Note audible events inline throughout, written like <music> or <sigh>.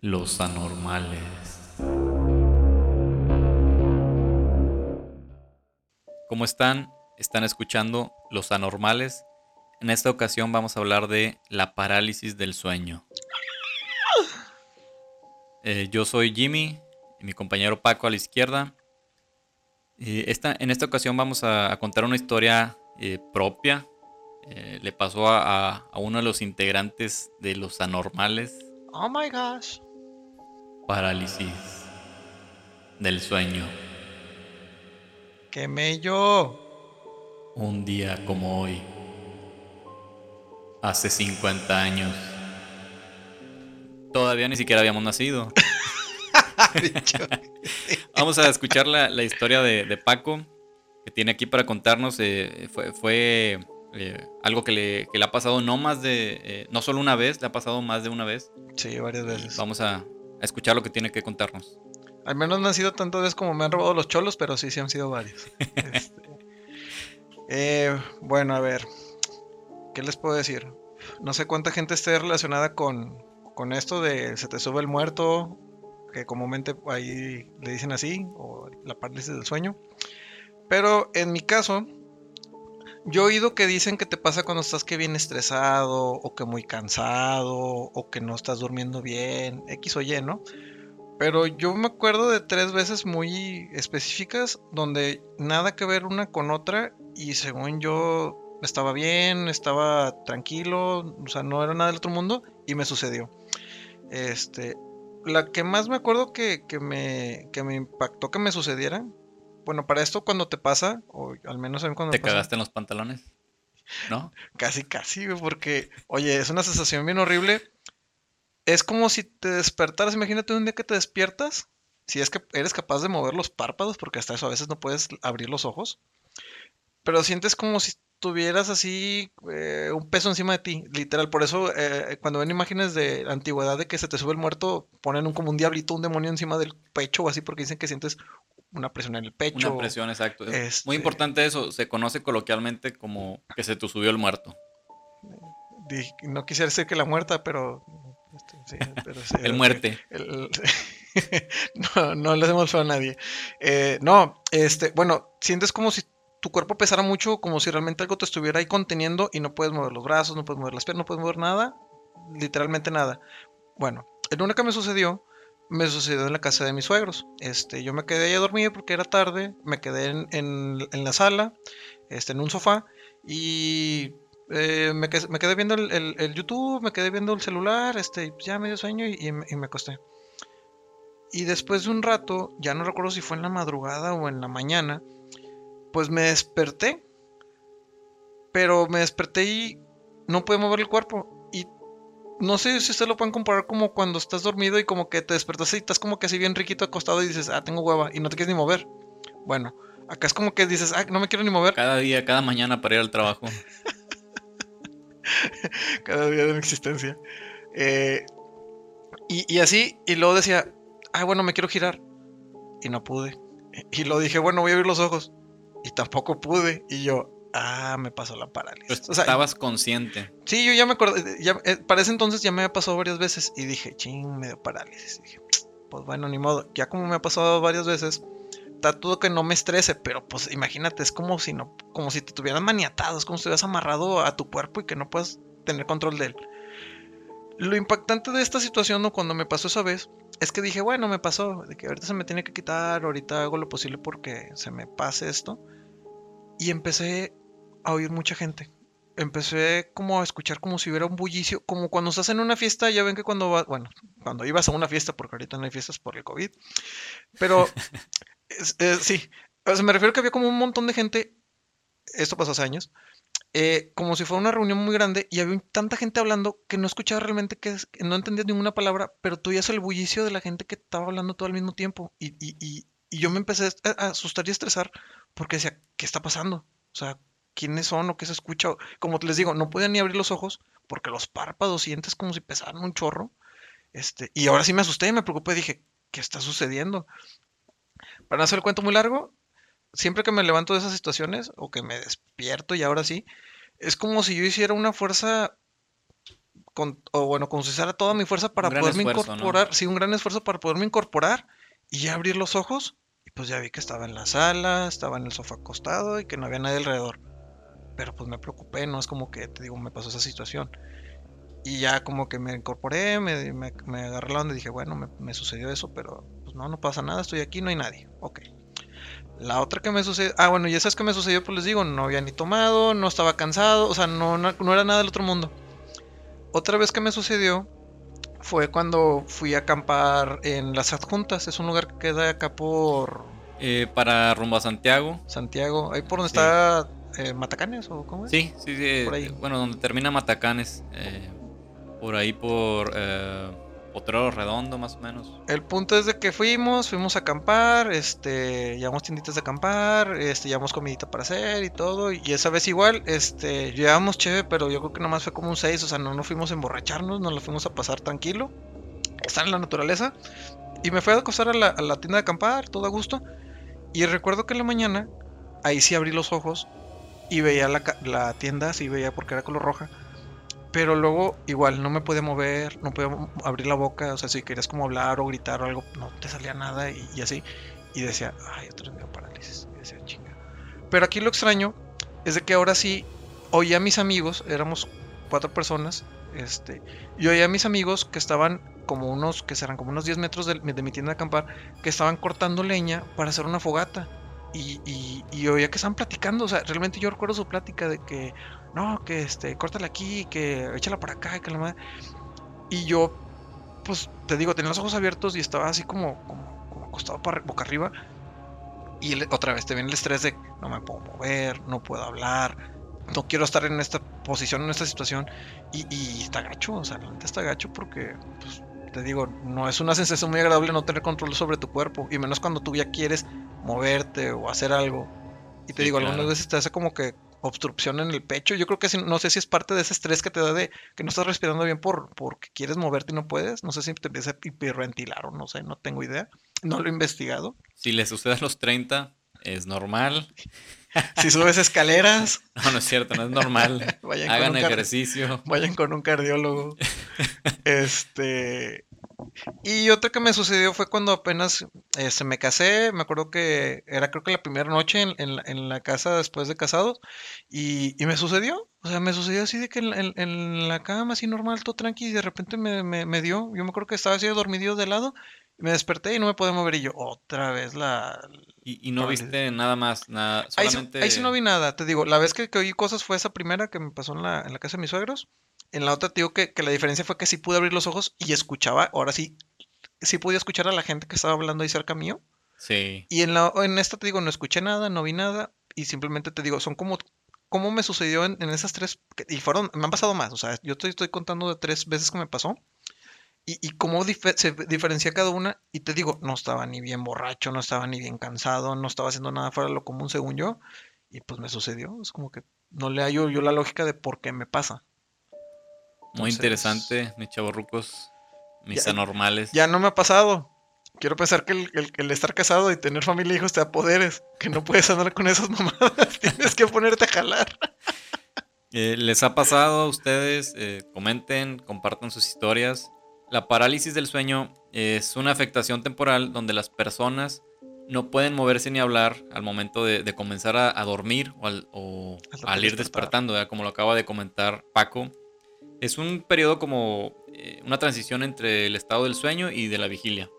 Los anormales. ¿Cómo están? Están escuchando Los anormales. En esta ocasión vamos a hablar de la parálisis del sueño. Eh, yo soy Jimmy, y mi compañero Paco a la izquierda. Esta, en esta ocasión vamos a, a contar una historia eh, propia. Eh, le pasó a, a- a uno de los integrantes de los anormales. Oh my gosh. Parálisis del sueño. ¡Qué mello! Un día como hoy. Hace 50 años. Todavía ni siquiera habíamos nacido. <laughs> Vamos a escuchar la, la historia de, de Paco, que tiene aquí para contarnos. eh, fue fue, eh, algo que le, que le ha pasado no más de. eh, no solo una vez, le ha pasado más de una vez. Sí, varias veces. Vamos a, a escuchar lo que tiene que contarnos. Al menos no han sido tantas veces como me han robado los cholos, pero sí, sí han sido varios. <laughs> Este, eh, bueno, a ver. ¿Qué les puedo decir? No sé cuánta gente esté relacionada con, con esto de se te sube el muerto, que comúnmente ahí le dicen así, o la parálisis del sueño. Pero en mi caso, yo he oído que dicen que te pasa cuando estás que bien estresado, o que muy cansado, o que no estás durmiendo bien, X o Y, ¿no? Pero yo me acuerdo de tres veces muy específicas donde nada que ver una con otra y según yo estaba bien, estaba tranquilo, o sea, no era nada del otro mundo y me sucedió. Este, la que más me acuerdo que, que me, que me impactó que me sucediera, bueno, para esto cuando te pasa, o al menos a mí cuando ¿Te me pasa, cagaste en los pantalones? ¿No? <laughs> Casi, casi, porque, oye, es una sensación bien horrible. Es como si te despertaras, imagínate un día que te despiertas, si es que eres capaz de mover los párpados, porque hasta eso a veces no puedes abrir los ojos, pero sientes como si tuvieras así eh, un peso encima de ti, literal. Por eso, eh, cuando ven imágenes de la antigüedad de que se te sube el muerto, ponen un, como un diablito, un demonio encima del pecho o así, porque dicen que sientes una presión en el pecho. Una presión, exacto. Es este- Muy importante eso. Se conoce coloquialmente como que se te subió el muerto. No quisiera decir que la muerta, pero... este, sí, pero sí, <laughs> El muerte. El- <laughs> no, no le hacemos feo a nadie. Eh, no, este, bueno, sientes como si tu cuerpo pesara mucho, como si realmente algo te estuviera ahí conteniendo y no puedes mover los brazos, no puedes mover las piernas, no puedes mover nada, literalmente nada. Bueno, en una que me sucedió, me sucedió en la casa de mis suegros. Este, yo me quedé ahí a dormir porque era tarde, me quedé en, en- la sala, este, en un sofá y eh, me, quedé, viendo el, el- YouTube, me quedé viendo el celular, este, y ya me dio sueño y, y me acosté. Y después de un rato, ya no recuerdo si fue en la madrugada o en la mañana, pues me desperté. Pero me desperté y no pude mover el cuerpo. No sé si ustedes lo pueden comparar como cuando estás dormido y como que te despertas y estás como que así bien riquito acostado y dices, ah, tengo hueva y no te quieres ni mover. Bueno, acá es como que dices, ah, no me quiero ni mover Cada día, cada mañana para ir al trabajo. <laughs> cada día de mi existencia. Eh, y, y así, y luego decía, ah, bueno, me quiero girar. Y no pude. Y luego dije, bueno, voy a abrir los ojos. Y tampoco pude. Y yo, ah, me pasó la parálisis. Pues O sea, estabas consciente. sí, yo ya me acordé. Ya, eh, para ese entonces ya me había pasado varias veces. Y dije, ching, me dio parálisis. Y dije, pues bueno, ni modo. Ya como me ha pasado varias veces, trato que no me estrese. Pero pues imagínate, es como si no, como si te tuvieran maniatado. Es como si estuvieras amarrado a tu cuerpo y que no puedas tener control de él. Lo impactante de esta situación, ¿no? cuando me pasó esa vez, es que dije, bueno, me pasó, de que ahorita se me tiene que quitar, ahorita hago lo posible porque se me pase esto. Y empecé a oír mucha gente. Empecé como a escuchar como si hubiera un bullicio, como cuando estás en una fiesta, ya ven que cuando vas, bueno, cuando ibas a una fiesta, porque ahorita no hay fiestas por el COVID, pero <laughs> es- es- sí, o sea, me refiero que había como un montón de gente, esto pasó hace años, eh, como si fuera una reunión muy grande y había tanta gente hablando que no escuchaba realmente que, no entendías ninguna palabra, pero tú oías el bullicio de la gente que estaba hablando todo al mismo tiempo. Y, y- y- y yo me empecé a, a asustar y a estresar porque decía, ¿qué está pasando? O sea, ¿quiénes son o qué se escucha? Como les digo, no podía ni abrir los ojos porque los párpados sientes como si pesaran un chorro. Este, y ahora sí me asusté, me preocupé, dije, ¿qué está sucediendo? Para no hacer el cuento muy largo, siempre que me levanto de esas situaciones o que me despierto y ahora sí, es como si yo hiciera una fuerza con, o bueno, con toda mi fuerza para poderme incorporar, sí, un gran esfuerzo para poderme incorporar y ya abrir los ojos y pues ya vi que estaba en la sala, estaba en el sofá acostado y que no había nadie alrededor. Pero pues me preocupé, no es como que, te digo, me pasó esa situación. Y ya como que me incorporé, me, me, agarré la onda y dije, bueno, me, me, sucedió eso, pero pues no, no pasa nada, estoy aquí, no hay nadie. Ok. La otra que me sucedió, ah, bueno, y esa es que me sucedió, pues les digo, no había ni tomado, no estaba cansado, o sea, no, no, no era nada del otro mundo. Otra vez que me sucedió fue cuando fui a acampar en Las Adjuntas, es un lugar que queda acá por... Eh, para rumbo a Santiago. Santiago, ahí por donde está eh, Matacanes o cómo es? Sí, sí, sí. Por ahí. Bueno, donde termina Matacanes. Eh, por ahí por eh, Potrero Redondo, más o menos. El punto es de que fuimos, fuimos a acampar, este, llevamos tienditas de acampar, este, llevamos comidita para hacer y todo. Y esa vez igual, este, llevamos chévere, pero yo creo que nomás fue como un 6, o sea, no nos fuimos a emborracharnos, nos lo fuimos a pasar tranquilo. Estar en la naturaleza. Y me fui a acostar a la, a la tienda de acampar, todo a gusto. Y recuerdo que en la mañana, ahí sí abrí los ojos y veía la, tienda, sí veía porque era color roja pero luego, igual, no me podía mover, no podía abrir la boca. O sea, si querías como hablar o gritar o algo, no te salía nada y, así. Y decía, ay, otra vez parálisis. Y decía, chinga. Pero aquí lo extraño es de que ahora sí oía a mis amigos, éramos cuatro personas, este, y oía a mis amigos que estaban como unos, que serán como unos 10 metros de, de mi tienda de acampar, que estaban cortando leña para hacer una fogata. Y, y, y, oía que estaban platicando, o sea, realmente yo recuerdo su plática de que, no, que este, córtala aquí, que échala por acá, que la madre. Y yo, pues te digo, tenía los ojos abiertos y estaba así como, como, como acostado para, boca arriba. Y otra vez te viene el estrés de no me puedo mover, no puedo hablar, no quiero estar en esta posición, en esta situación. Y, y está gacho, o sea, realmente está gacho porque, pues, te digo, no es una sensación muy agradable no tener control sobre tu cuerpo. Y menos cuando tú ya quieres moverte o hacer algo. Y te digo, algunas veces te hace como que obstrucción en el pecho. Yo creo que no sé si es parte de ese estrés que te da de que no estás respirando bien por porque quieres moverte y no puedes. No sé si te empieza a hiperventilar o no sé, no tengo idea. No lo he investigado. Si le sucede a los 30, es normal. si subes escaleras. <laughs> No, no es cierto, no es normal. <laughs> Hagan ejercicio. Vayan con un cardiólogo. <laughs> este. Y otra que me sucedió fue cuando apenas eh, se me casé, me acuerdo que era creo que la primera noche en, la, casa después de casados, y, me sucedió, o sea, me sucedió así de que en, la cama así normal, todo tranqui, y de repente me, dio, yo me acuerdo que estaba así dormido de lado, y me desperté y no me podía mover, y yo, otra vez la... Y, no viste nada más, nada, solamente... Ahí, sí no vi nada, te digo, la vez que, que oí cosas fue esa primera que me pasó en la, en la casa de mis suegros, en la otra te digo que, la diferencia fue que sí pude abrir los ojos y escuchaba, ahora sí, sí podía escuchar a la gente que estaba hablando ahí cerca mío. Sí. Y en, la, en esta te digo, no escuché nada, no vi nada y simplemente te digo, son como, como me sucedió en, esas tres, y fueron, me han pasado más, o sea, yo estoy contando de tres veces que me pasó. Y, y cómo se diferencia cada una. Y te digo, no estaba ni bien borracho, no estaba ni bien cansado, no estaba haciendo nada fuera de lo común según yo. Y pues me sucedió. Es como que no le hallo yo la lógica de por qué me pasa. Muy interesante, mis chavorrucos, mis anormales. Ya no me ha pasado. Quiero pensar que el, estar casado y tener familia e hijos te da poderes, que no puedes andar con esas <laughs> mamadas, tienes que ponerte a jalar. Eh, ¿Les ha pasado a ustedes? Eh, comenten, compartan sus historias. La parálisis del sueño es una afectación temporal donde las personas no pueden moverse ni hablar al momento de, comenzar a, dormir o al, ir despertando, como lo acaba de comentar Paco. Es un periodo como eh, una transición entre el estado del sueño y de la vigilia.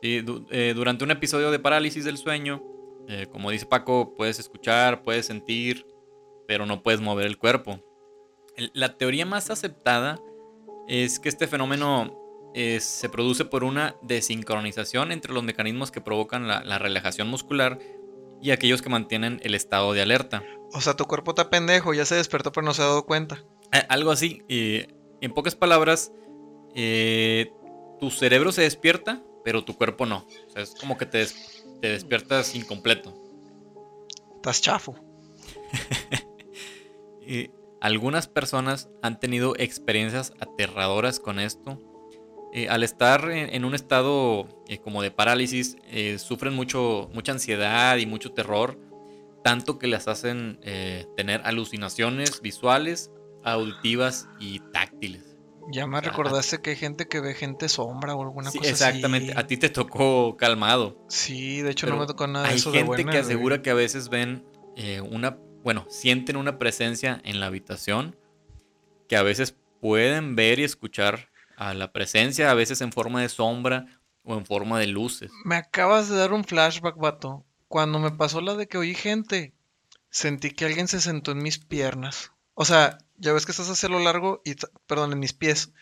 Eh, durante un episodio de parálisis del sueño, eh, como dice Paco, puedes escuchar, puedes sentir, pero no puedes mover el cuerpo. la teoría más aceptada es que este fenómeno se produce por una desincronización entre los mecanismos que provocan la, la relajación muscular y aquellos que mantienen el estado de alerta. O sea, tu cuerpo está pendejo, ya se despertó pero no se ha dado cuenta. Eh, algo así. en pocas palabras, eh, tu cerebro se despierta, pero tu cuerpo no. O sea, es como que te, te despiertas incompleto. Estás chafo. <laughs> y algunas personas han tenido experiencias aterradoras con esto. Eh, al estar en, un estado como de parálisis, sufren mucho, mucha ansiedad y mucho terror, tanto que les hacen tener alucinaciones visuales auditivas y táctiles. Ya me recordaste que hay gente que ve gente sombra o alguna Sí, cosa exactamente. así. A ti te tocó calmado. Sí, de hecho no me tocó nada de Hay eso de gente buena, que güey. asegura que a veces ven eh, una, bueno, sienten una presencia en la habitación, que a veces pueden ver y escuchar a la presencia, a veces en forma de sombra o en forma de luces. Me acabas de dar un flashback, vato. Cuando me pasó la de que oí gente, sentí que alguien se sentó en mis piernas. O sea, ya ves que estás hacia lo largo y, perdón, en mis pies.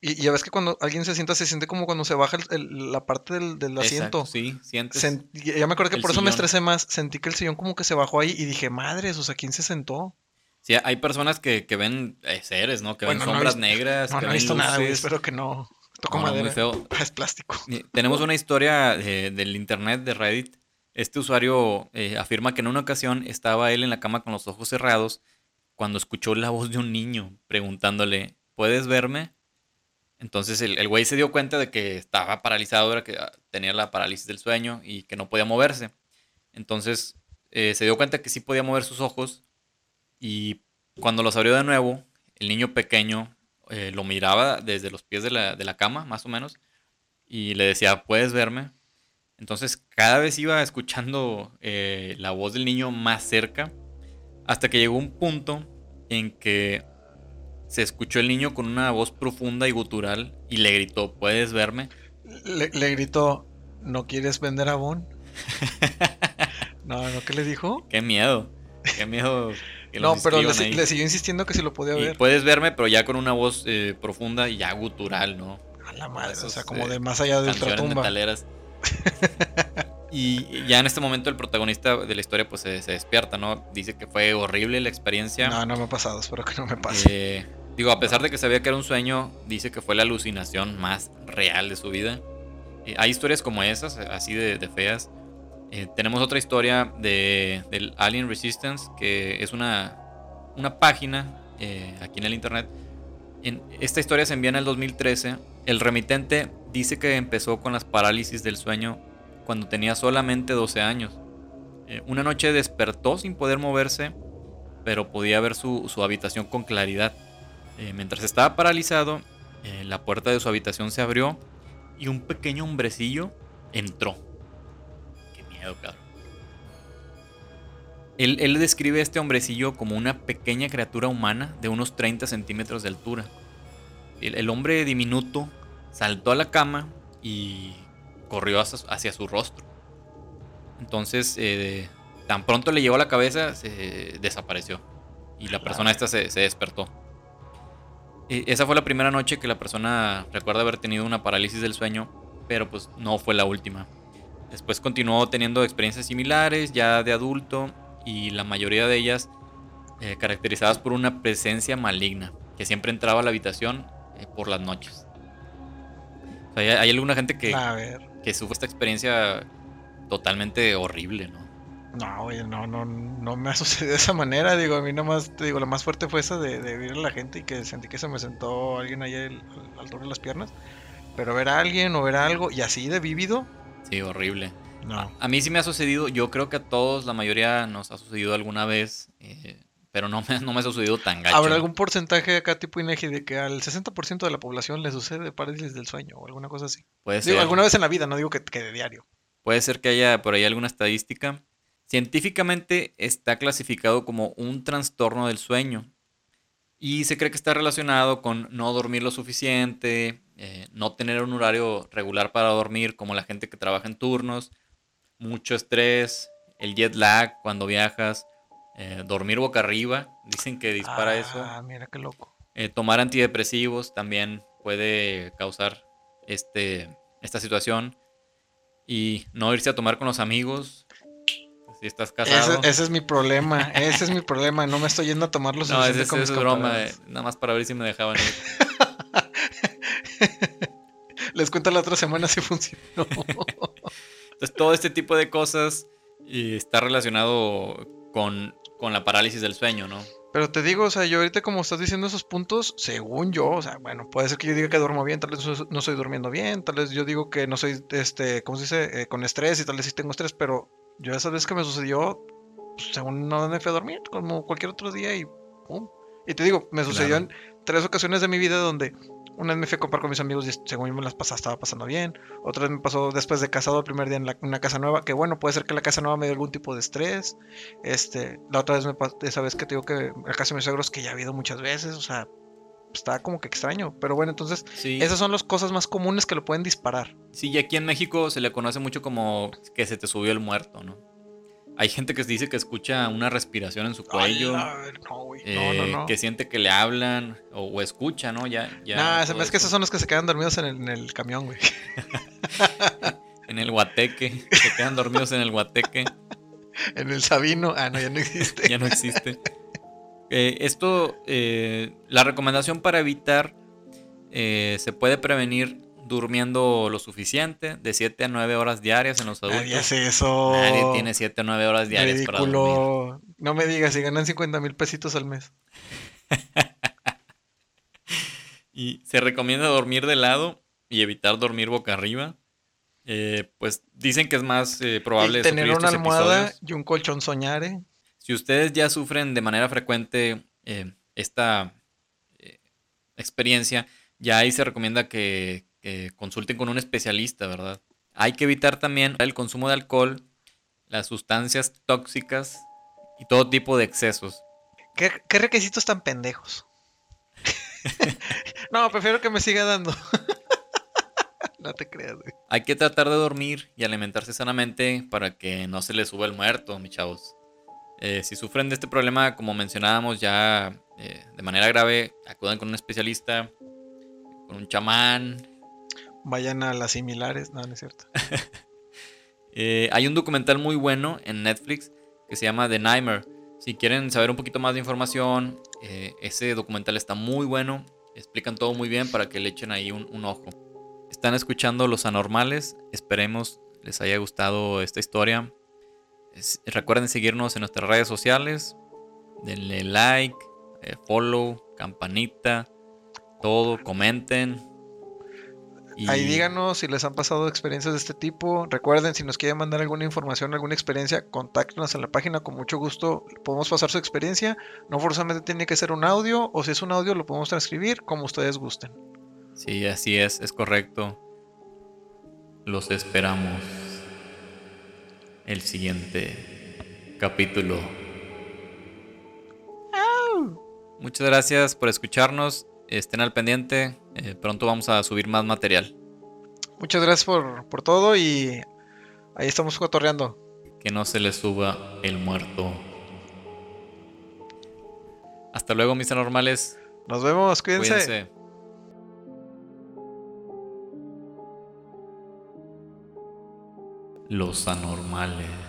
Y, y ya ves que cuando alguien se sienta, se siente como cuando se baja el- el- la parte del, del asiento. Exacto, sí, sientes. Ya me acuerdo que por eso me estresé más. Sentí que el sillón como que se bajó ahí y dije, madres, o sea, ¿quién se sentó? Sí, hay personas que, que ven eh, seres, ¿no? Que ven no sombras visto- negras, No, que no he visto nada, güey. Espero que no. Toco No, no, muy madera. feo. Ah, es plástico. <laughs> Eh, Tenemos una historia eh, del internet de Reddit. Este usuario eh, afirma que en una ocasión estaba él en la cama con los ojos cerrados cuando escuchó la voz de un niño preguntándole, ¿puedes verme? Entonces el, el güey se dio cuenta de que estaba paralizado, era que ah, tenía la parálisis del sueño y que no podía moverse. Entonces eh, se dio cuenta que sí podía mover sus ojos y cuando los abrió de nuevo, el niño pequeño eh, lo miraba desde los pies de la, de la cama, más o menos, y le decía, ¿puedes verme? Entonces cada vez iba escuchando eh, la voz del niño más cerca, hasta que llegó un punto en que se escuchó el niño con una voz profunda y gutural y le gritó, ¿puedes verme? Le, le gritó, ¿no quieres vender abón? <laughs> No, no, ¿qué le dijo? Qué miedo, qué miedo. que No, pero le, siguió insistiendo que si lo podía Y ver. puedes verme, pero ya con una voz eh, profunda y ya gutural, ¿no? A la madre, o sea, como eh, de más allá de ultratumba. metaleras. <laughs> y ya en este momento el protagonista de la historia pues se, se despierta, ¿no? Dice que fue horrible la experiencia. No, no me ha pasado, espero que no me pase. Eh, digo, a pesar de que sabía que era un sueño, dice que fue la alucinación más real de su vida. Eh, hay historias como esas, así de, de feas. Eh, tenemos otra historia de, del Alien Resistance, que es una, una página aquí en el internet. En, esta historia se envía en el 2013. El remitente dice que empezó con las parálisis del sueño cuando tenía solamente 12 años. Eh, una noche despertó sin poder moverse, pero podía ver su, su habitación con claridad. Eh, mientras estaba paralizado, eh, la puerta de su habitación se abrió y un pequeño hombrecillo entró. Qué miedo, cabrón. Él, él describe a este hombrecillo como una pequeña criatura humana de unos 30 centímetros de altura. El, el hombre diminuto saltó a la cama y corrió hacia, su rostro. Entonces, eh, tan pronto le llegó a la cabeza, se desapareció. Y la persona esta se, se despertó. Eh, esa fue la primera noche que la persona recuerda haber tenido una parálisis del sueño, pero pues no fue la última. Después continuó teniendo experiencias similares, ya de adulto, y la mayoría de ellas eh, caracterizadas por una presencia maligna, que siempre entraba a la habitación eh, por las noches. O sea, hay, hay alguna gente que, A ver. Que sufre esta experiencia totalmente horrible, ¿no? No, güey, no, no, no me <laughs> ha sucedido de esa manera. Digo, a mí nomás, te digo, la más fuerte fue esa de, de ver a la gente y que sentí que se me sentó alguien ahí al, al altura de las piernas. Pero ver a alguien o ver algo y así de vívido, Sí, horrible. no. A mí sí me ha sucedido, yo creo que a todos, la mayoría nos ha sucedido alguna vez, eh, pero no me, no me ha sucedido tan gacho. ¿Habrá algún porcentaje acá tipo INEGI de que al 60% de la población le sucede parálisis del sueño o alguna cosa así? Puede Digo, ser, alguna vez en la vida, no digo que, que de diario. puede ser que haya por ahí alguna estadística. Científicamente está clasificado como un trastorno del sueño y se cree que está relacionado con no dormir lo suficiente, eh, no tener un horario regular para dormir como la gente que trabaja en turnos, mucho estrés, el jet lag cuando viajas, eh, dormir boca arriba, dicen que dispara eso. Ah, mira qué loco. Eh, tomar antidepresivos también puede causar este, esta situación. Y no irse a tomar con los amigos. Si estás casado. Ese, ese es mi problema, ese es mi problema. No me estoy yendo a tomar los <laughs> no, ese, ese es broma. eh, nada más para ver si me dejaban ir. <laughs> Les cuento la otra semana si funcionó. <laughs> Entonces, todo este tipo de cosas y está relacionado con, con la parálisis del sueño, ¿no? Pero te digo, o sea, yo ahorita como estás diciendo esos puntos, según yo, o sea, bueno, puede ser que yo diga que duermo bien, tal vez no- estoy durmiendo bien, tal vez yo digo que no soy, este, ¿cómo se dice? Eh, con estrés y tal vez sí tengo estrés, pero yo esa vez que me sucedió, pues, según no me fui a dormir, como cualquier otro día y pum. Y te digo, me sucedió Claro. en tres ocasiones de mi vida donde Una vez me fui a comprar con mis amigos y según yo me las pasaba, estaba pasando bien. Otra vez me pasó después de casado el primer día en la- una casa nueva, que bueno, puede ser que la casa nueva me dio algún tipo de estrés. Este, la otra vez me pasó, esa vez que te digo que la casa de mis suegros, que ya ha habido muchas veces, o sea, está como que extraño. Pero bueno, entonces, Sí, esas son las cosas más comunes que lo pueden disparar. sí, y aquí en México se le conoce mucho como que se te subió el muerto, ¿no? Hay gente que dice que escucha una respiración en su cuello. No. No, eh, no, no. Que siente que le hablan o, o escucha, ¿no? Ya, ya Nah, se todo me es que esos son los que se quedan dormidos en el, en el camión, güey. <laughs> En el guateque. Se quedan dormidos en el guateque. <laughs> En el Sabino. Ah, no, ya no existe. <laughs> ya no existe. Eh, esto, eh, la recomendación para evitar eh, se puede prevenir durmiendo lo suficiente, de 7 a 9 horas diarias en los adultos. Nadie hace eso. Nadie tiene 7 a 9 horas diarias para dormir. No me digas, si ganan 50 mil pesitos al mes. <laughs> Y se recomienda dormir de lado y evitar dormir boca arriba. Eh, pues dicen que es más eh, probable Y tener una almohada episodios. y un colchón soñare. Si ustedes ya sufren de manera frecuente eh, esta experiencia, ya ahí se recomienda que, que consulten con un especialista, ¿verdad? Hay que evitar también el consumo de alcohol, las sustancias tóxicas y todo tipo de excesos. ¿Qué, qué requisitos tan pendejos? <laughs> no, prefiero que me siga dando. <laughs> no te creas, güey. Hay que tratar de dormir y alimentarse sanamente para que no se les suba el muerto, mis chavos. Eh, si sufren de este problema, como mencionábamos ya eh, de manera grave, acudan con un especialista, con un chamán. Vayan a las similares. No, no es cierto. <laughs> Eh, hay un documental muy bueno en Netflix que se llama The Nightmare. Si quieren saber un poquito más de información, eh, ese documental está muy bueno. Explican todo muy bien para que le echen ahí un, ojo. Están escuchando Los Anormales. Esperemos les haya gustado esta historia. Recuerden seguirnos en nuestras redes sociales. Denle like, eh, follow, campanita, todo, comenten. Y- Ahí díganos si les han pasado experiencias de este tipo. Recuerden, si nos quieren mandar alguna información, alguna experiencia, contáctenos en la página. Con mucho gusto podemos pasar su experiencia. No forzosamente tiene que ser un audio, o si es un audio, lo podemos transcribir como ustedes gusten. Sí, así es, es correcto. Los esperamos. El siguiente capítulo. Muchas gracias por escucharnos. Estén al pendiente. Eh, pronto vamos a subir más material. Muchas gracias por, por todo y ahí estamos cotorreando. Que no se les suba el muerto. Hasta luego, mis anormales. Nos vemos, cuídense. Cuídense. Los anormales.